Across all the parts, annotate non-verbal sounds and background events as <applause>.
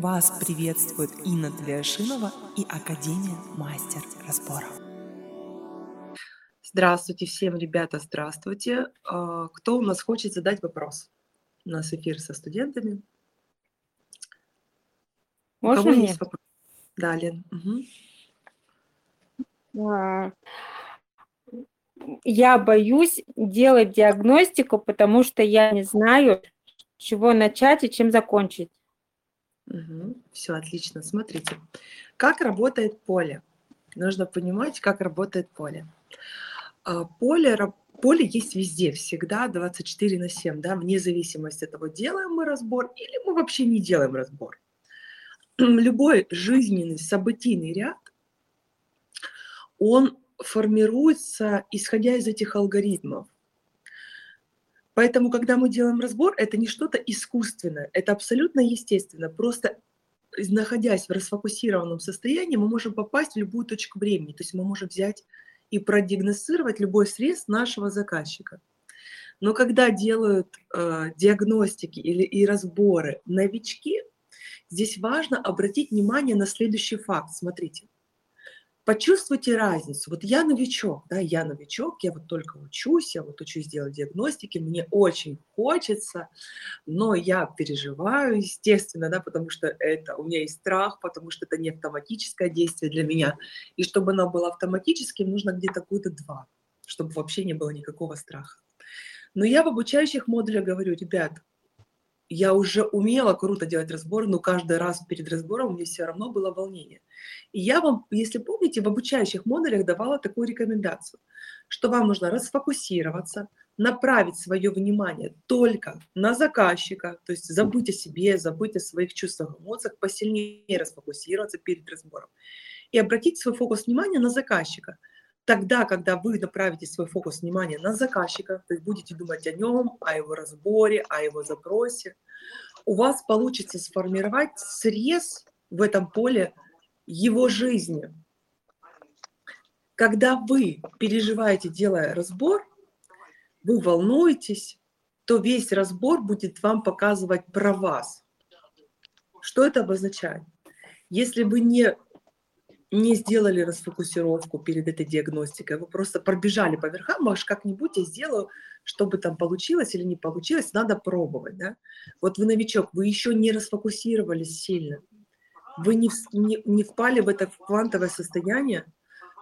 Вас приветствует Инна Тлешинова и Академия Мастер Разборов. Здравствуйте всем, ребята, здравствуйте. А, кто у нас хочет задать вопрос? У нас эфир со студентами. Можно у кого мне? есть вопрос? Да, Лен. Угу. Я боюсь делать диагностику, потому что я не знаю, с чего начать и чем закончить. Угу. Все отлично. Смотрите, как работает поле. Нужно понимать, как работает поле. А, поле, поле есть везде, всегда 24 на 7, да, вне зависимости от того, делаем мы разбор или мы вообще не делаем разбор. Любой жизненный, событийный ряд, он формируется, исходя из этих алгоритмов. Поэтому, когда мы делаем разбор, это не что-то искусственное, это абсолютно естественно. Просто находясь в расфокусированном состоянии, мы можем попасть в любую точку времени. То есть мы можем взять и продиагностировать любой срез нашего заказчика. Но когда делают э, диагностики или и разборы новички, здесь важно обратить внимание на следующий факт. Смотрите, почувствуйте разницу. Вот я новичок, да, я новичок, я вот только учусь, я вот учусь делать диагностики, мне очень хочется, но я переживаю, естественно, да, потому что это, у меня есть страх, потому что это не автоматическое действие для меня. И чтобы оно было автоматическим, нужно где-то года два, чтобы вообще не было никакого страха. Но я в обучающих модулях говорю, ребят, я уже умела круто делать разбор, но каждый раз перед разбором у меня все равно было волнение. И я вам, если помните, в обучающих модулях давала такую рекомендацию, что вам нужно расфокусироваться, направить свое внимание только на заказчика, то есть забыть о себе, забыть о своих чувствах, эмоциях, посильнее расфокусироваться перед разбором и обратить свой фокус внимания на заказчика. Тогда, когда вы направите свой фокус внимания на заказчика, есть будете думать о нем, о его разборе, о его запросе, у вас получится сформировать срез в этом поле его жизни. Когда вы переживаете, делая разбор, вы волнуетесь, то весь разбор будет вам показывать про вас. Что это обозначает? Если вы не, не сделали расфокусировку перед этой диагностикой, вы просто пробежали по верхам, может, как-нибудь я сделаю, чтобы там получилось или не получилось, надо пробовать. Да? Вот вы новичок, вы еще не расфокусировались сильно вы не, не, не впали в это квантовое состояние,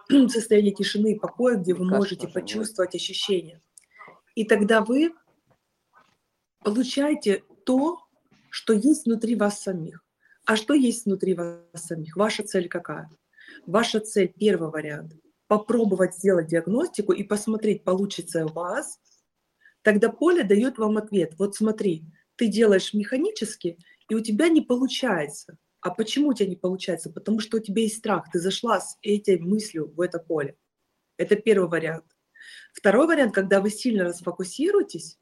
<clears throat> состояние тишины и покоя, где вы можете почувствовать ощущения. И тогда вы получаете то, что есть внутри вас самих. А что есть внутри вас самих? Ваша цель какая? Ваша цель, первый вариант, попробовать сделать диагностику и посмотреть, получится у вас. Тогда поле дает вам ответ. Вот смотри, ты делаешь механически, и у тебя не получается. А почему у тебя не получается? Потому что у тебя есть страх. Ты зашла с этой мыслью в это поле. Это первый вариант. Второй вариант, когда вы сильно расфокусируетесь.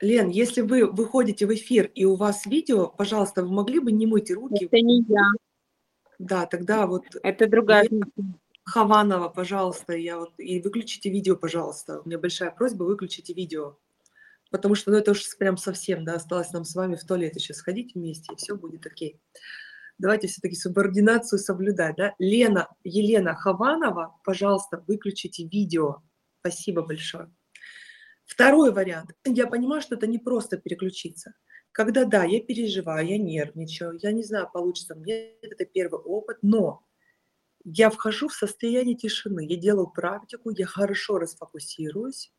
Лен, если вы выходите в эфир и у вас видео, пожалуйста, вы могли бы не мыть руки? Это не я. Да, тогда вот... Это другая. Хованова, пожалуйста, я вот... И выключите видео, пожалуйста. У меня большая просьба, выключите видео потому что ну, это уж прям совсем, да, осталось нам с вами в туалет еще сходить вместе, и все будет окей. Давайте все-таки субординацию соблюдать, да. Лена, Елена Хованова, пожалуйста, выключите видео. Спасибо большое. Второй вариант. Я понимаю, что это не просто переключиться. Когда, да, я переживаю, я нервничаю, я не знаю, получится мне это первый опыт, но я вхожу в состояние тишины, я делаю практику, я хорошо расфокусируюсь,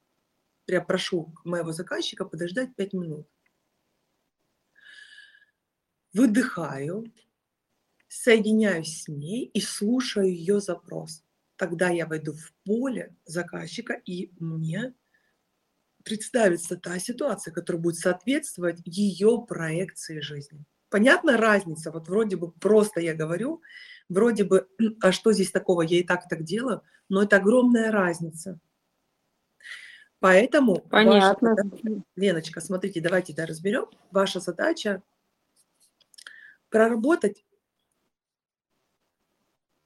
я прошу моего заказчика подождать 5 минут. Выдыхаю, соединяюсь с ней и слушаю ее запрос. Тогда я войду в поле заказчика, и мне представится та ситуация, которая будет соответствовать ее проекции жизни. Понятна разница? Вот вроде бы просто я говорю, вроде бы, а что здесь такого, я и так так делаю, но это огромная разница. Поэтому, Понятно. Ваша, Леночка, смотрите, давайте да, разберем. Ваша задача проработать,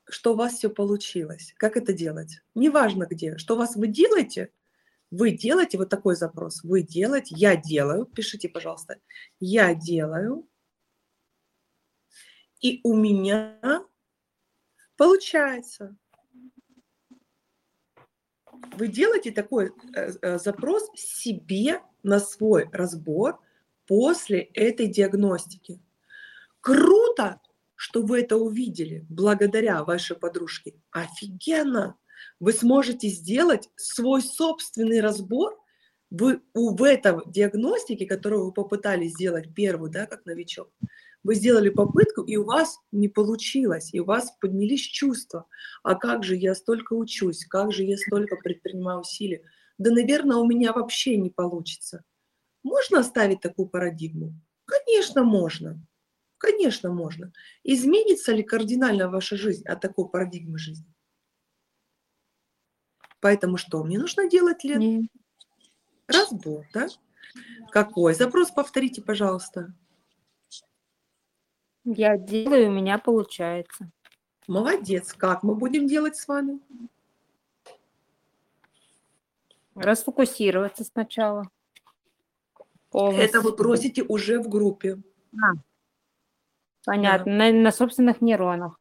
что у вас все получилось. Как это делать? Неважно где. Что у вас вы делаете, вы делаете вот такой запрос. Вы делаете, я делаю, пишите, пожалуйста, я делаю И у меня получается. Вы делаете такой э, э, запрос себе на свой разбор после этой диагностики. Круто, что вы это увидели благодаря вашей подружке. Офигенно! Вы сможете сделать свой собственный разбор вы, в этом диагностике, которую вы попытались сделать первую, да, как новичок, вы сделали попытку, и у вас не получилось, и у вас поднялись чувства. А как же я столько учусь, как же я столько предпринимаю усилий? Да, наверное, у меня вообще не получится. Можно оставить такую парадигму? Конечно, можно. Конечно, можно. Изменится ли кардинально ваша жизнь от такой парадигмы жизни? Поэтому что мне нужно делать, Лен? Нет. Разбор, да? Какой? Запрос повторите, пожалуйста. Я делаю, у меня получается. Молодец. Как мы будем делать с вами? Расфокусироваться сначала. Полностью. Это вы просите уже в группе. А, понятно. Да. На, на собственных нейронах.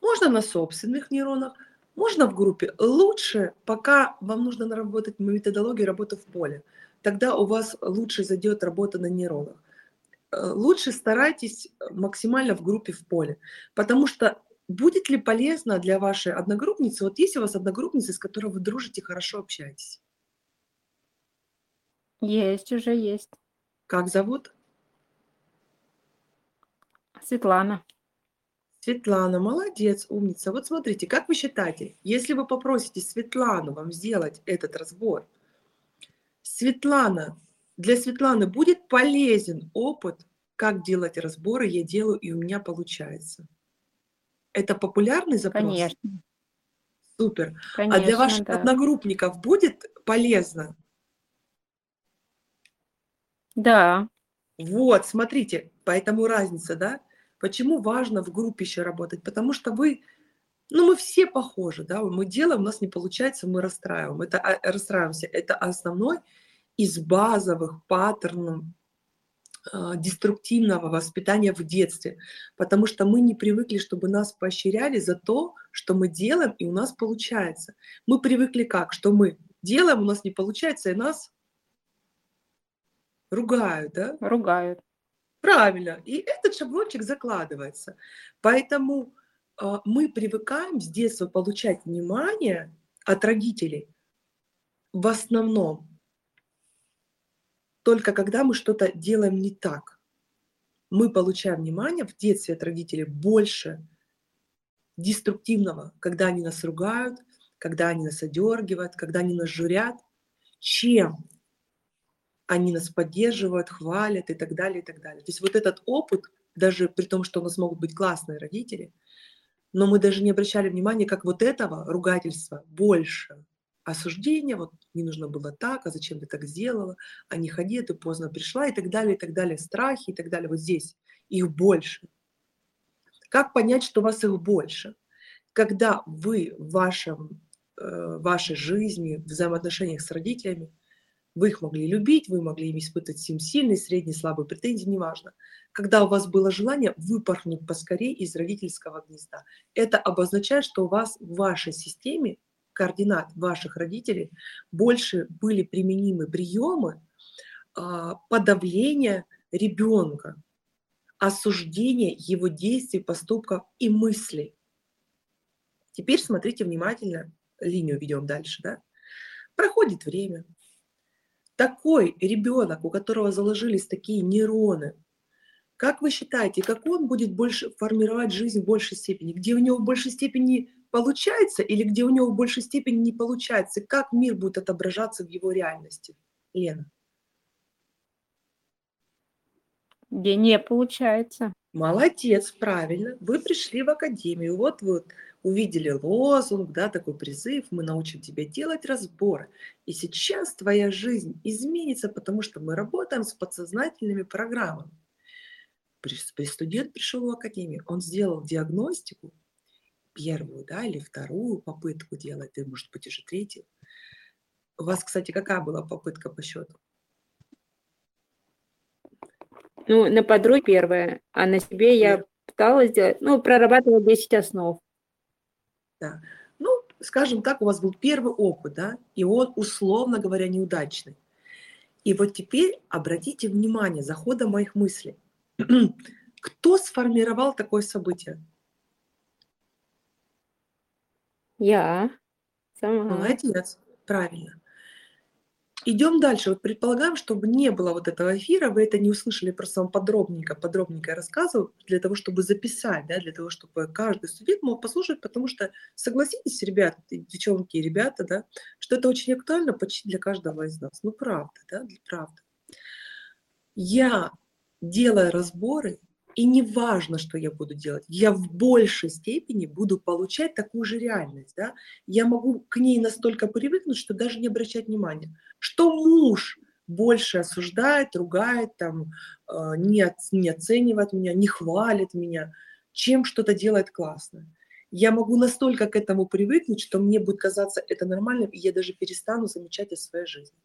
Можно на собственных нейронах, можно в группе. Лучше, пока вам нужно наработать методологию работы в поле. Тогда у вас лучше зайдет работа на нейронах. Э, лучше старайтесь максимально в группе в поле, потому что будет ли полезно для вашей одногруппницы, вот есть у вас одногруппница, с которой вы дружите, хорошо общаетесь? Есть, уже есть. Как зовут? Светлана. Светлана, молодец, умница. Вот смотрите, как вы считаете, если вы попросите Светлану вам сделать этот разбор, Светлана для Светланы будет полезен опыт, как делать разборы, я делаю, и у меня получается. Это популярный запрос? Конечно. Супер. Конечно, а для ваших да. одногруппников будет полезно? Да. Вот, смотрите, поэтому разница, да? Почему важно в группе еще работать? Потому что вы, ну мы все похожи, да, мы делаем, у нас не получается, мы расстраиваем. Это а, расстраиваемся. Это основной из базовых паттернов а, деструктивного воспитания в детстве, потому что мы не привыкли, чтобы нас поощряли за то, что мы делаем, и у нас получается. Мы привыкли как? Что мы делаем, у нас не получается, и нас ругают, да? Ругают. Правильно. И этот шаблончик закладывается. Поэтому э, мы привыкаем с детства получать внимание от родителей в основном только когда мы что-то делаем не так. Мы получаем внимание в детстве от родителей больше деструктивного, когда они нас ругают, когда они нас одергивают, когда они нас журят, чем они нас поддерживают, хвалят и так далее, и так далее. То есть вот этот опыт, даже при том, что у нас могут быть классные родители, но мы даже не обращали внимания, как вот этого ругательства больше – осуждение, вот не нужно было так, а зачем ты так сделала, а не ходи, ты поздно пришла и так далее, и так далее, страхи и так далее. Вот здесь их больше. Как понять, что у вас их больше? Когда вы в вашем, э, вашей жизни, в взаимоотношениях с родителями, вы их могли любить, вы могли им испытывать им сильные, средние, слабые претензии, неважно. Когда у вас было желание выпорхнуть поскорее из родительского гнезда, это обозначает, что у вас в вашей системе координат ваших родителей больше были применимы приемы а, подавления ребенка, осуждения его действий, поступков и мыслей. Теперь смотрите внимательно, линию ведем дальше. Да? Проходит время. Такой ребенок, у которого заложились такие нейроны, как вы считаете, как он будет больше формировать жизнь в большей степени? Где у него в большей степени получается или где у него в большей степени не получается, как мир будет отображаться в его реальности, Лена? Где не получается. Молодец, правильно. Вы пришли в академию, вот вы увидели лозунг, да, такой призыв, мы научим тебя делать разборы. И сейчас твоя жизнь изменится, потому что мы работаем с подсознательными программами. Студент пришел в академию, он сделал диагностику, первую, да, или вторую попытку делать, и, может быть, уже третью. У вас, кстати, какая была попытка по счету? Ну, на подруге первое, а на себе я пыталась сделать, ну, прорабатывала 10 основ. Да. Ну, скажем так, у вас был первый опыт, да, и он, условно говоря, неудачный. И вот теперь обратите внимание за ходом моих мыслей. <clears throat> Кто сформировал такое событие? Я сама. Молодец, правильно. Идем дальше. Вот предполагаем, чтобы не было вот этого эфира, вы это не услышали просто вам подробненько, подробненько рассказываю, для того, чтобы записать, да, для того, чтобы каждый студент мог послушать, потому что, согласитесь, ребята, девчонки и ребята, да, что это очень актуально почти для каждого из нас. Ну, правда, да, для правды. Я, делая разборы, и не важно, что я буду делать, я в большей степени буду получать такую же реальность. Да? Я могу к ней настолько привыкнуть, что даже не обращать внимания. Что муж больше осуждает, ругает, там, э, не, не оценивает меня, не хвалит меня, чем что-то делает классно. Я могу настолько к этому привыкнуть, что мне будет казаться это нормальным, и я даже перестану замечать о своей жизни.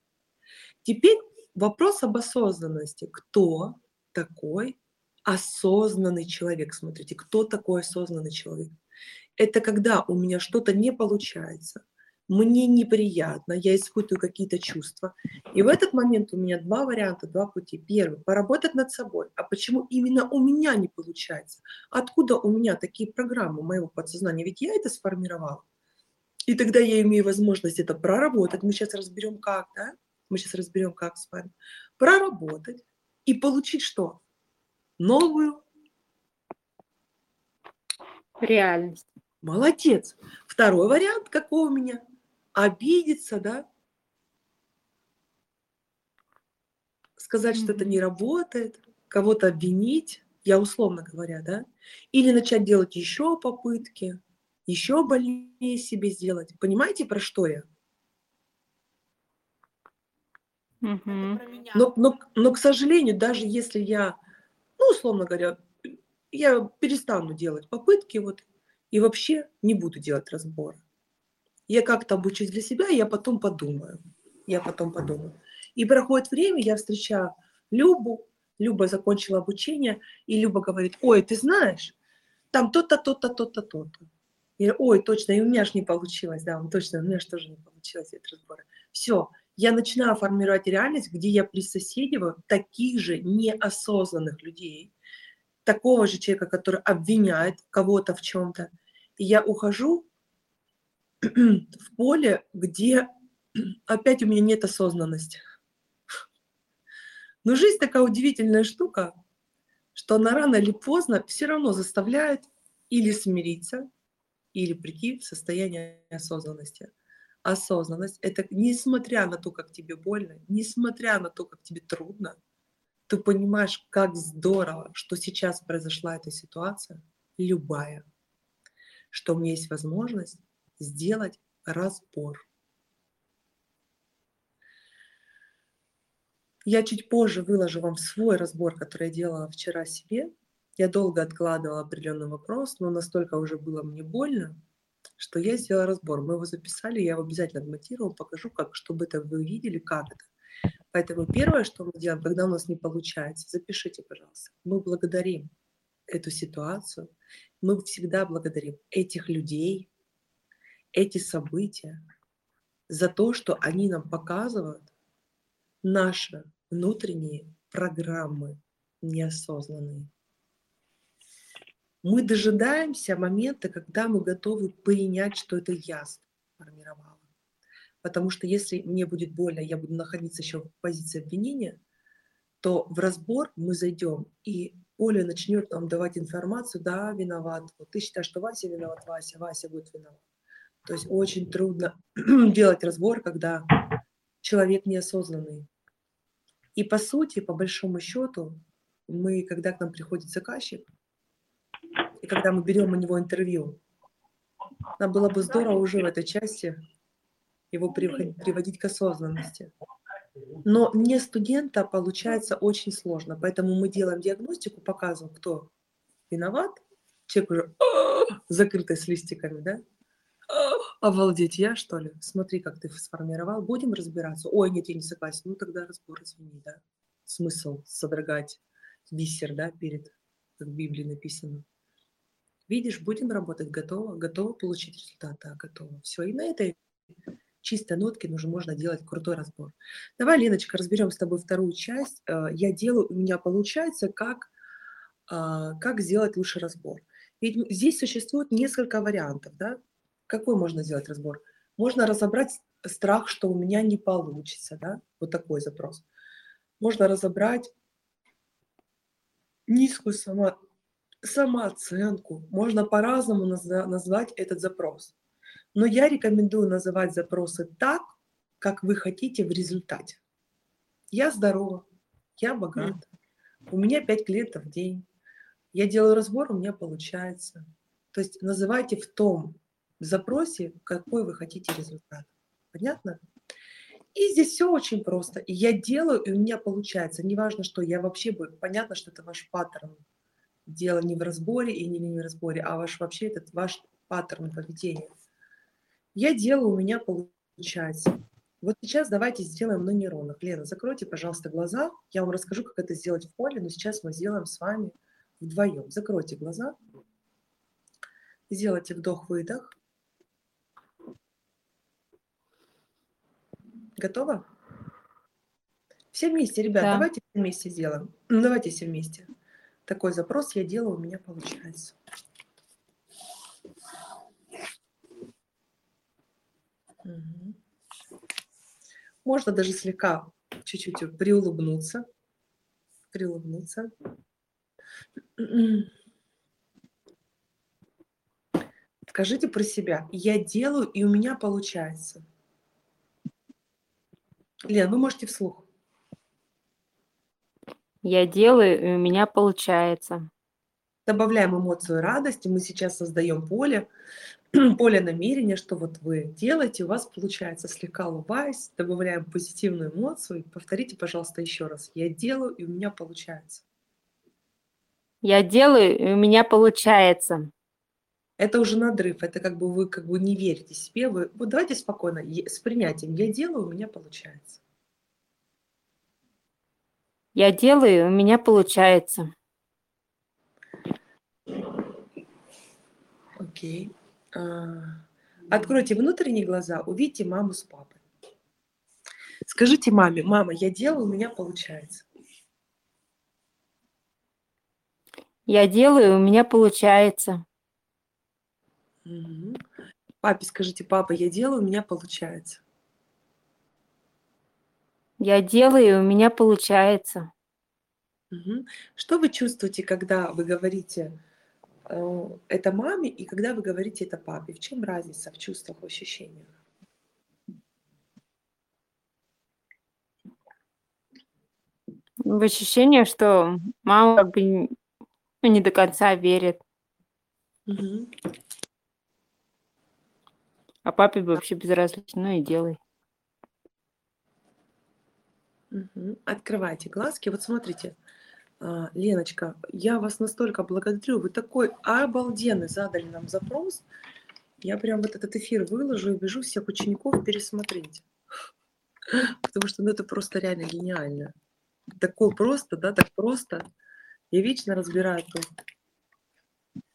Теперь вопрос об осознанности. Кто такой осознанный человек. Смотрите, кто такой осознанный человек? Это когда у меня что-то не получается, мне неприятно, я испытываю какие-то чувства. И в этот момент у меня два варианта, два пути. Первый – поработать над собой. А почему именно у меня не получается? Откуда у меня такие программы моего подсознания? Ведь я это сформировала. И тогда я имею возможность это проработать. Мы сейчас разберем как, да? Мы сейчас разберем как с вами. Проработать и получить что? Новую реальность. Молодец. Второй вариант какой у меня? Обидеться, да? Сказать, mm-hmm. что это не работает, кого-то обвинить, я условно говоря, да? Или начать делать еще попытки, еще больнее себе сделать. Понимаете, про что я? Mm-hmm. Но, но, но, к сожалению, даже если я условно говоря, я перестану делать попытки вот и вообще не буду делать разборы. Я как-то обучусь для себя, я потом подумаю. Я потом подумаю. И проходит время, я встречаю Любу, Люба закончила обучение, и Люба говорит, ой, ты знаешь, там то-то, то-то, то-то, то-то. Я, ой, точно, и у меня же не получилось, да, точно, у меня же тоже не получилось эти разборы. Все, я начинаю формировать реальность, где я присоседиваю таких же неосознанных людей, такого же человека, который обвиняет кого-то в чем-то. И я ухожу <clears throat> в поле, где <clears throat> опять у меня нет осознанности. Но жизнь такая удивительная штука, что она рано или поздно все равно заставляет или смириться, или прийти в состояние осознанности осознанность – это несмотря на то, как тебе больно, несмотря на то, как тебе трудно, ты понимаешь, как здорово, что сейчас произошла эта ситуация, любая, что у меня есть возможность сделать разбор. Я чуть позже выложу вам свой разбор, который я делала вчера себе. Я долго откладывала определенный вопрос, но настолько уже было мне больно, что я сделала разбор. Мы его записали, я его обязательно отмотирую, покажу, как, чтобы это вы видели, как это. Поэтому первое, что мы делаем, когда у нас не получается, запишите, пожалуйста. Мы благодарим эту ситуацию, мы всегда благодарим этих людей, эти события за то, что они нам показывают наши внутренние программы неосознанные мы дожидаемся момента, когда мы готовы принять, что это я сформировала. Потому что если мне будет больно, я буду находиться еще в позиции обвинения, то в разбор мы зайдем, и Оля начнет нам давать информацию, да, виноват. Вот ты считаешь, что Вася виноват, Вася, Вася будет виноват. То есть очень трудно <clears throat> делать разбор, когда человек неосознанный. И по сути, по большому счету, мы, когда к нам приходит заказчик, когда мы берем у него интервью. Нам было бы здорово уже в этой части его приводить к осознанности. Но не студента получается очень сложно, поэтому мы делаем диагностику, показываем, кто виноват. Человек уже закрытый с листиками, да? Обалдеть, я что ли? Смотри, как ты сформировал. Будем разбираться. Ой, нет, я не согласен. Ну тогда разбор, извини, да? Смысл содрогать бисер, да, перед, как в Библии написано. Видишь, будем работать, готово, готово получить результат, да, готово. Все, и на этой чистой нотке уже можно делать крутой разбор. Давай, Леночка, разберем с тобой вторую часть. Э, я делаю, у меня получается, как, а, как сделать лучший разбор. Ведь здесь существует несколько вариантов, да? Какой можно сделать разбор? Можно разобрать страх, что у меня не получится, да? Вот такой запрос. Можно разобрать низкую само, самооценку. Можно по-разному назвать этот запрос. Но я рекомендую называть запросы так, как вы хотите в результате. Я здорова, я богата, у меня 5 клиентов в день, я делаю разбор, у меня получается. То есть называйте в том запросе, какой вы хотите результат. Понятно? И здесь все очень просто. И я делаю, и у меня получается. Неважно, что я вообще... Понятно, что это ваш паттерн дело не в разборе и не, в разборе, а ваш вообще этот ваш паттерн поведения. Я делаю, у меня получается. Вот сейчас давайте сделаем на нейронах. Лена, закройте, пожалуйста, глаза. Я вам расскажу, как это сделать в поле, но сейчас мы сделаем с вами вдвоем. Закройте глаза. Сделайте вдох-выдох. Готово? Все вместе, ребят, да. давайте все вместе сделаем. Ну, давайте все вместе такой запрос я делаю, у меня получается. Угу. Можно даже слегка чуть-чуть приулыбнуться. Приулыбнуться. Скажите про себя. Я делаю, и у меня получается. Лен, вы можете вслух. Я делаю, и у меня получается. Добавляем эмоцию радости, мы сейчас создаем поле, <clears throat> поле намерения, что вот вы делаете, у вас получается, слегка улыбаясь, добавляем позитивную эмоцию. Повторите, пожалуйста, еще раз. Я делаю, и у меня получается. Я делаю, и у меня получается. Это уже надрыв, это как бы вы как бы не верите себе. Вы, вот давайте спокойно, с принятием. Я делаю, у меня получается. Я делаю, у меня получается. Окей. А, откройте внутренние глаза, увидите маму с папой. Скажите маме, мама, я делаю, у меня получается. Я делаю, у меня получается. Угу. Папе скажите, папа, я делаю, у меня получается. Я делаю, у меня получается. Угу. Что вы чувствуете, когда вы говорите э, это маме и когда вы говорите это папе? В чем разница в чувствах, в ощущениях? В ощущении, что мама как бы ну, не до конца верит. Угу. А папе вообще безразлично, ну и делай. Открывайте глазки. Вот смотрите, а, Леночка, я вас настолько благодарю. Вы такой обалденный задали нам запрос. Я прям вот этот эфир выложу и бежу всех учеников пересмотреть. Потому что ну, это просто реально гениально. Такое просто, да, так просто. Я вечно разбираю тут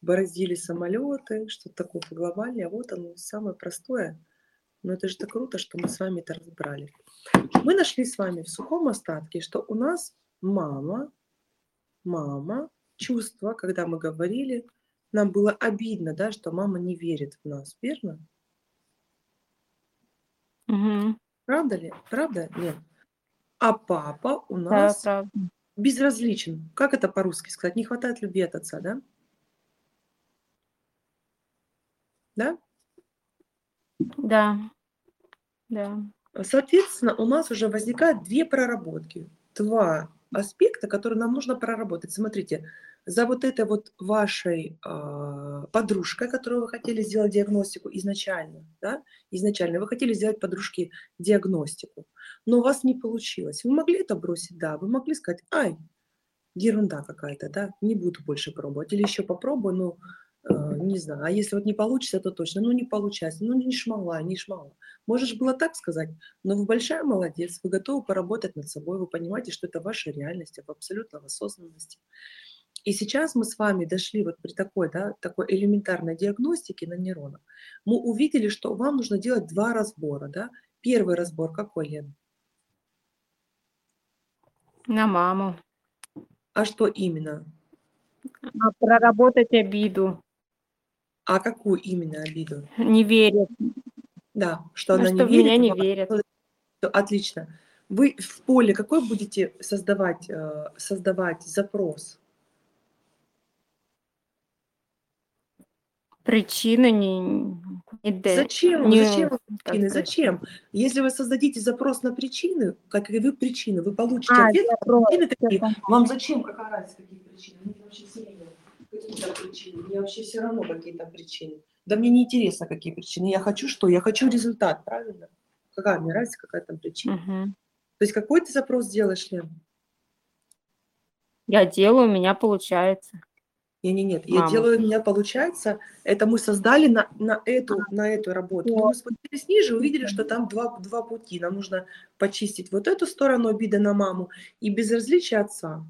бороздили самолеты, что-то такое глобальное. А вот оно самое простое. Но это же так круто, что мы с вами это разобрали. Мы нашли с вами в сухом остатке, что у нас мама, мама, чувство, когда мы говорили, нам было обидно, да, что мама не верит в нас, верно? Угу. Правда ли? Правда? Нет. А папа у нас да, безразличен. Как это по-русски сказать? Не хватает любви от отца, да? Да? Да. Да. Соответственно, у нас уже возникают две проработки, два аспекта, которые нам нужно проработать. Смотрите, за вот этой вот вашей э, подружкой, которую вы хотели сделать диагностику изначально, да, изначально вы хотели сделать подружке диагностику, но у вас не получилось. Вы могли это бросить, да, вы могли сказать, ай, ерунда какая-то, да, не буду больше пробовать, или еще попробую, но не знаю, а если вот не получится, то точно, ну не получается, ну не шмала, не шмала. Можешь было так сказать, но вы большая молодец, вы готовы поработать над собой, вы понимаете, что это ваша реальность, в абсолютно в осознанности. И сейчас мы с вами дошли вот при такой, да, такой элементарной диагностике на нейронах. Мы увидели, что вам нужно делать два разбора. Да? Первый разбор какой, Лен? На маму. А что именно? А проработать обиду. А какую именно обиду? Не верит. Да, что Ну, она что в не верит. меня не вам. верят. Отлично. Вы в поле какой будете создавать, э, создавать запрос? Причина не, не Зачем? не- Зачем причины? Зачем? Если вы создадите запрос на причины, как и вы причины, вы получите А, ответ. запрос. Причины такие, Вам зачем? Какая разница, какие причины? Мне вообще какие-то причины. Мне вообще все равно какие-то причины. Да мне не интересно, какие причины. Я хочу что? Я хочу результат, правильно? Какая мне разница, какая там причина? Мгм. То есть какой ты запрос делаешь, Лен? Я делаю, у меня получается. Не, не, нет, я Мама. делаю, у меня получается, это мы создали на, на, эту, на эту работу. Но мы спустились ниже, увидели, что там два, два пути. Нам нужно почистить вот эту сторону обиды на маму и безразличие отца.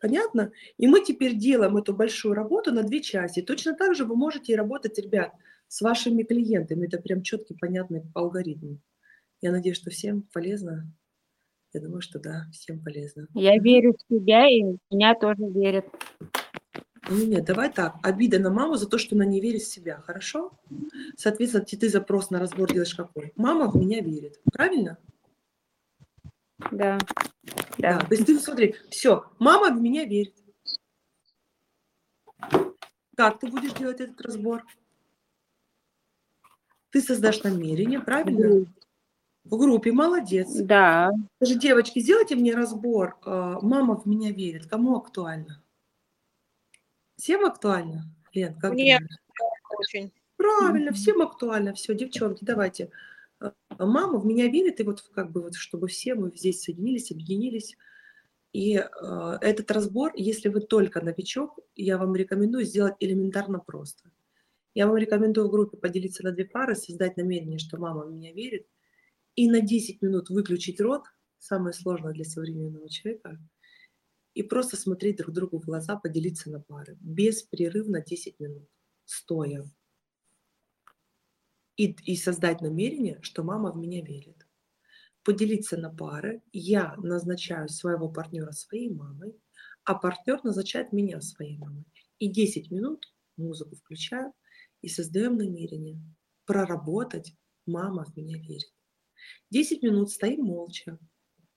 Понятно? И мы теперь делаем эту большую работу на две части. Точно так же вы можете и работать, ребят, с вашими клиентами. Это прям четкий, понятный алгоритм. Я надеюсь, что всем полезно. Я думаю, что да, всем полезно. Я верю в себя, и меня тоже верят. Не, нет, давай так. Обида на маму за то, что она не верит в себя, хорошо? Соответственно, ты, ты запрос на разбор делаешь какой? Мама в меня верит, правильно? Да. Да. То есть ты смотри, все, мама в меня верит. Как ты будешь делать этот разбор? Ты создашь намерение, правильно? В группе, молодец. Да. Скажи, девочки, сделайте мне разбор. э, Мама в меня верит. Кому актуально? Всем актуально? Лен, как Мне. Очень. Правильно, всем актуально. Все, девчонки, давайте. А, Мама в меня верит, и вот как бы вот, чтобы все мы здесь соединились, объединились. И э, этот разбор, если вы только новичок, я вам рекомендую сделать элементарно просто. Я вам рекомендую в группе поделиться на две пары, создать намерение, что мама в меня верит, и на 10 минут выключить рот, самое сложное для современного человека, и просто смотреть друг другу в глаза, поделиться на пары. Беспрерывно 10 минут, стоя и, и создать намерение, что мама в меня верит. Поделиться на пары. Я назначаю своего партнера своей мамой, а партнер назначает меня своей мамой. И 10 минут музыку включаю и создаем намерение проработать «мама в меня верит». 10 минут стоим молча,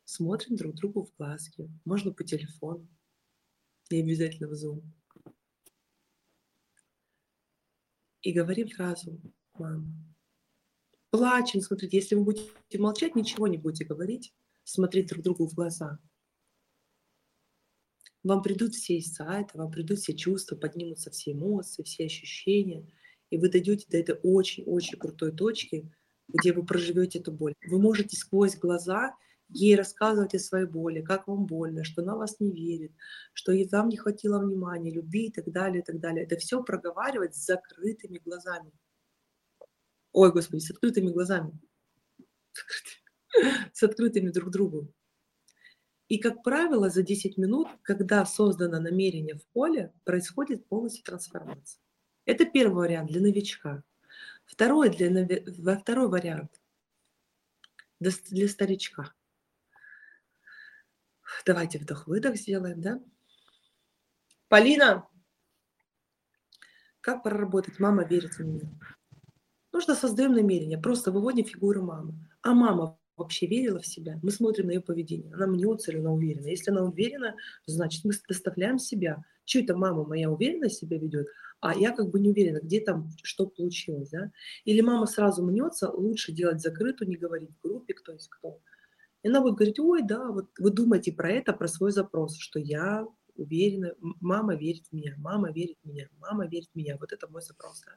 смотрим друг другу в глазки. Можно по телефону, не обязательно в Zoom. И говорим фразу «мама». Плачем, смотрите, если вы будете молчать, ничего не будете говорить, смотреть друг другу в глаза. Вам придут все инсайты, вам придут все чувства, поднимутся все эмоции, все ощущения, и вы дойдете до этой очень-очень крутой точки, где вы проживете эту боль. Вы можете сквозь глаза ей рассказывать о своей боли, как вам больно, что она вас не верит, что ей вам не хватило внимания, любви и так далее, и так далее. Это все проговаривать с закрытыми глазами. Ой, Господи, с открытыми глазами. <laughs> С открытыми друг другу. И, как правило, за 10 минут, когда создано намерение в поле, происходит полностью трансформация. Это первый вариант для новичка. Второй, для, во- второй вариант для старичка. Давайте вдох-выдох сделаем, да? Полина, как проработать? Мама верит в меня. Нужно создаем намерение, просто выводим фигуру мамы. А мама вообще верила в себя? Мы смотрим на ее поведение. Она мнется или она уверена? Если она уверена, значит мы доставляем себя. Что это мама моя уверенно себя ведет, а я как бы не уверена, где там что получилось, да? Или мама сразу мнется, лучше делать закрытую, не говорить в группе, кто есть кто. И она будет говорить, ой, да, вот вы думаете про это, про свой запрос, что я уверена, мама верит в меня, мама верит в меня, мама верит в меня. Вот это мой запрос, да?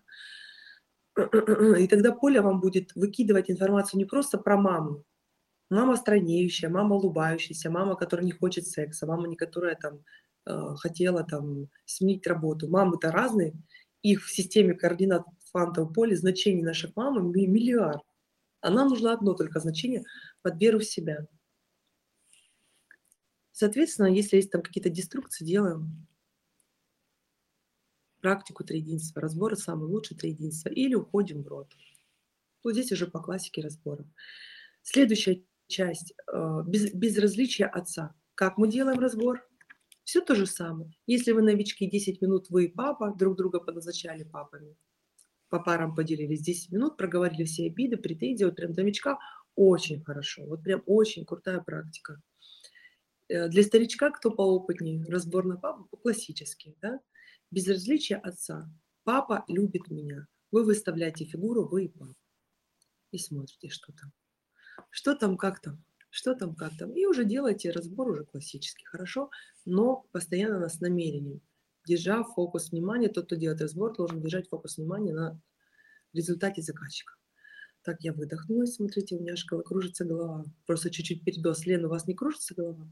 <clears throat> И тогда поле вам будет выкидывать информацию не просто про маму. Мама странеющая, мама улыбающаяся, мама, которая не хочет секса, мама, не которая там э, хотела там сменить работу. Мамы-то разные, их в системе координат в квантовом поле значений наших мамы миллиард. А нам нужно одно только значение под веру в себя. Соответственно, если есть там какие-то деструкции, делаем практику триединства, разбора самый лучший триединства, или уходим в рот. Вот здесь уже по классике разбора. Следующая часть э, без, безразличия отца. Как мы делаем разбор? Все то же самое. Если вы новички 10 минут, вы и папа, друг друга подозначали папами, по парам поделились 10 минут, проговорили все обиды, претензии, вот прям новичка очень хорошо, вот прям очень крутая практика. Э, для старичка, кто поопытнее, разбор на папу классический, да? Безразличие отца. Папа любит меня. Вы выставляете фигуру, вы и папа. И смотрите, что там. Что там, как там, что там, как там. И уже делаете разбор уже классический, хорошо, но постоянно с намерением. Держа фокус внимания, тот, кто делает разбор, должен держать фокус внимания на результате заказчика. Так, я выдохнула, смотрите, у меня аж кружится голова. Просто чуть-чуть передос. Лена, у вас не кружится голова?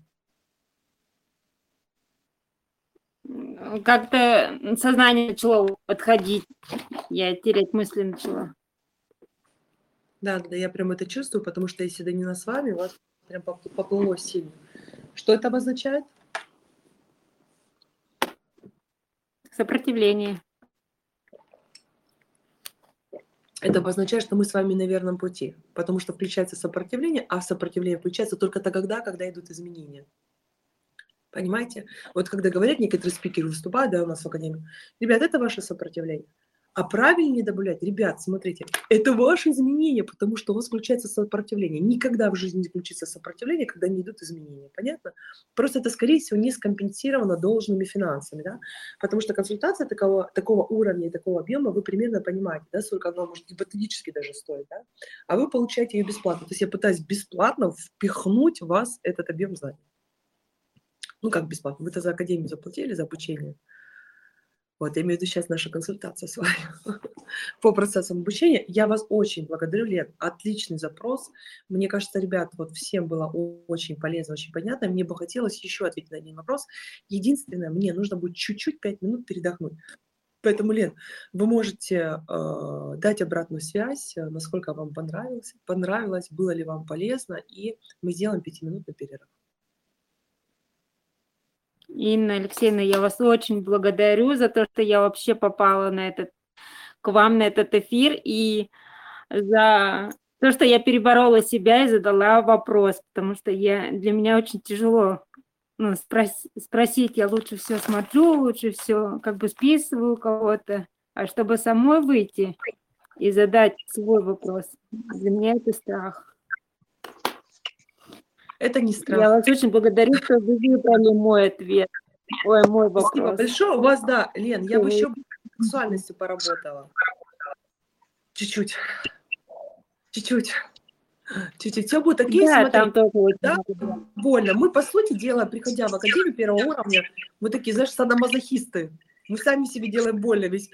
Как-то сознание начало подходить, я терять мысли начала. Да, да, я прям это чувствую, потому что если Данина с вами, у вас прям поплыло сильно. Что это обозначает? Сопротивление. Это обозначает, что мы с вами на верном пути, потому что включается сопротивление, а сопротивление включается только тогда, когда идут изменения. Понимаете? Вот когда говорят некоторые спикеры выступают, да, у нас в Академии, ребят, это ваше сопротивление. А правильнее добавлять, ребят, смотрите, это ваши изменения, потому что у вас включается сопротивление. Никогда в жизни не включится сопротивление, когда не идут изменения. Понятно? Просто это, скорее всего, не скомпенсировано должными финансами, да? Потому что консультация такого, такого уровня и такого объема, вы примерно понимаете, да, сколько она может гипотетически даже стоить, да? А вы получаете ее бесплатно. То есть я пытаюсь бесплатно впихнуть в вас этот объем знаний. Ну, как бесплатно? Вы-то за академию заплатили, за обучение. Вот, я имею в виду сейчас наша консультация с вами <laughs> по процессам обучения. Я вас очень благодарю, Лен. Отличный запрос. Мне кажется, ребят, вот всем было очень полезно, очень понятно. Мне бы хотелось еще ответить на один вопрос. Единственное, мне нужно будет чуть-чуть, пять минут передохнуть. Поэтому, Лен, вы можете э, дать обратную связь, э, насколько вам понравилось, понравилось, было ли вам полезно, и мы сделаем пятиминутный перерыв. Инна Алексеевна, я вас очень благодарю за то, что я вообще попала на этот, к вам на этот эфир и за то, что я переборола себя и задала вопрос, потому что я, для меня очень тяжело ну, спрос, спросить, я лучше все смотрю, лучше все как бы списываю кого-то, а чтобы самой выйти и задать свой вопрос, для меня это страх. Это не страх. Я вас очень благодарю, что вы выбрали мой ответ. Ой, мой вопрос. Спасибо большое. У вас, да, Лен, я бы еще сексуальностью поработала. Чуть-чуть. Чуть-чуть. Чуть-чуть. Все будет такие, да, смотри, там тоже да, больно. Мы, по сути дела, приходя в академию первого уровня, мы такие, знаешь, садомазохисты. Мы сами себе делаем больно весь